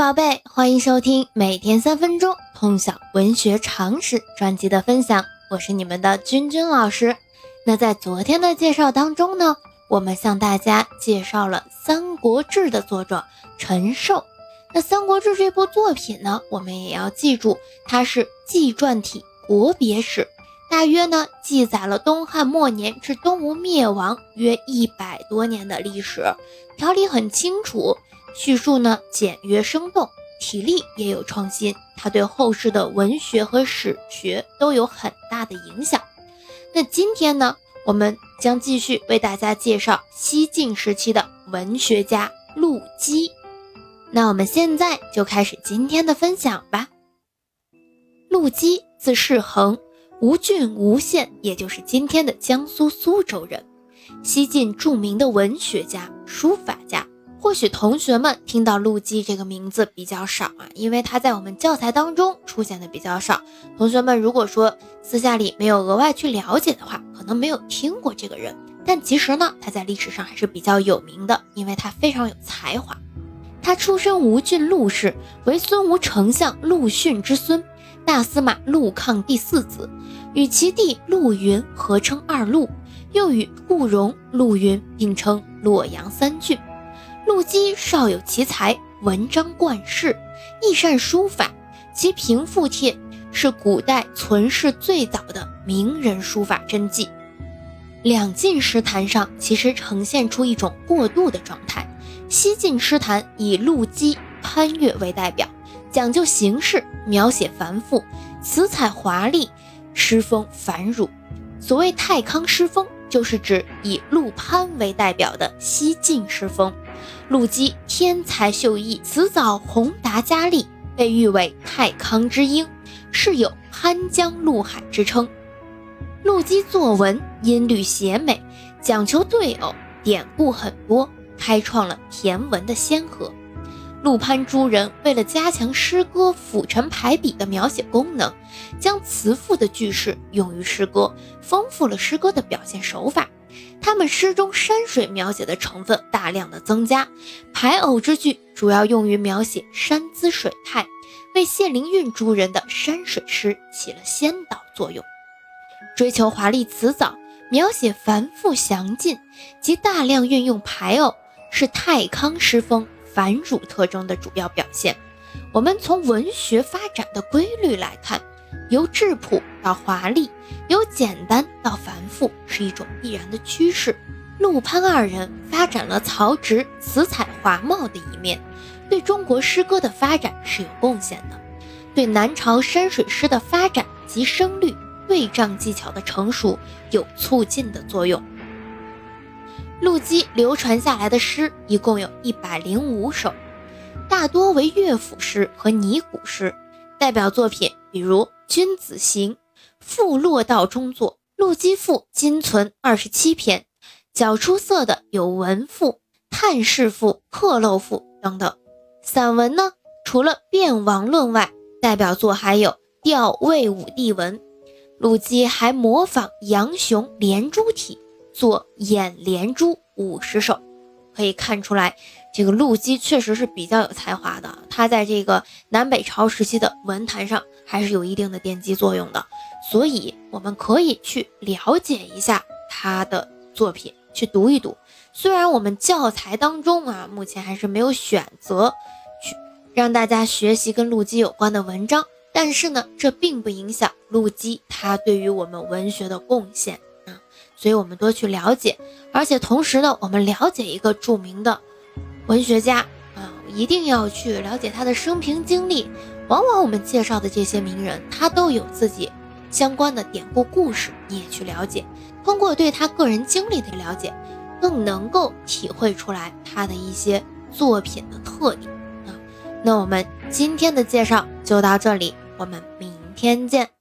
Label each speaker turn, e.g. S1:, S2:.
S1: 宝贝，欢迎收听每天三分钟通晓文学常识专辑的分享，我是你们的君君老师。那在昨天的介绍当中呢，我们向大家介绍了《三国志》的作者陈寿。那《三国志》这部作品呢，我们也要记住，它是纪传体国别史，大约呢记载了东汉末年至东吴灭亡约一百多年的历史，条理很清楚。叙述呢简约生动，体力也有创新，它对后世的文学和史学都有很大的影响。那今天呢，我们将继续为大家介绍西晋时期的文学家陆机。那我们现在就开始今天的分享吧。陆机，字世衡，吴郡吴县，也就是今天的江苏苏州人，西晋著名的文学家、书法家。或许同学们听到陆机这个名字比较少啊，因为他在我们教材当中出现的比较少。同学们如果说私下里没有额外去了解的话，可能没有听过这个人。但其实呢，他在历史上还是比较有名的，因为他非常有才华。他出身吴郡陆氏，为孙吴丞相陆逊之孙，大司马陆抗第四子，与其弟陆云合称二陆，又与顾荣、陆云并称洛阳三郡。陆机少有奇才，文章冠世，亦善书法。其《平复帖》是古代存世最早的名人书法真迹。两晋诗坛上其实呈现出一种过渡的状态。西晋诗坛以陆机、潘岳为代表，讲究形式，描写繁复，词采华丽，诗风繁缛。所谓太康诗风，就是指以陆潘为代表的西晋诗风。陆机天才秀逸，辞藻宏达佳丽，被誉为太康之英，是有潘江陆海之称。陆机作文音律写美，讲求对偶，典故很多，开创了骈文的先河。陆潘诸人为了加强诗歌辅陈排比的描写功能，将辞赋的句式用于诗歌，丰富了诗歌的表现手法。他们诗中山水描写的成分大量的增加，排偶之句主要用于描写山姿水态，为谢灵运诸人的山水诗起了先导作用。追求华丽辞藻，描写繁复详尽，及大量运用排偶，是太康诗风繁缛特征的主要表现。我们从文学发展的规律来看。由质朴到华丽，由简单到繁复，是一种必然的趋势。陆潘二人发展了曹植词采华茂的一面，对中国诗歌的发展是有贡献的，对南朝山水诗的发展及声律对仗技巧的成熟有促进的作用。陆机流传下来的诗一共有一百零五首，大多为乐府诗和拟古诗，代表作品比如。《君子行》赋落道中作，陆机赋今存二十七篇，较出色的有文赋、叹世赋、客漏赋等等。散文呢，除了《辩王论》外，代表作还有《吊魏武帝文》。陆机还模仿杨雄连珠体，作《演连珠》五十首。可以看出来，这个陆机确实是比较有才华的。他在这个南北朝时期的文坛上还是有一定的奠基作用的，所以我们可以去了解一下他的作品，去读一读。虽然我们教材当中啊，目前还是没有选择去让大家学习跟陆机有关的文章，但是呢，这并不影响陆机他对于我们文学的贡献啊。所以我们多去了解，而且同时呢，我们了解一个著名的文学家啊，一定要去了解他的生平经历。往往我们介绍的这些名人，他都有自己相关的典故故事，你也去了解。通过对他个人经历的了解，更能够体会出来他的一些作品的特点啊。那我们今天的介绍就到这里，我们明天见。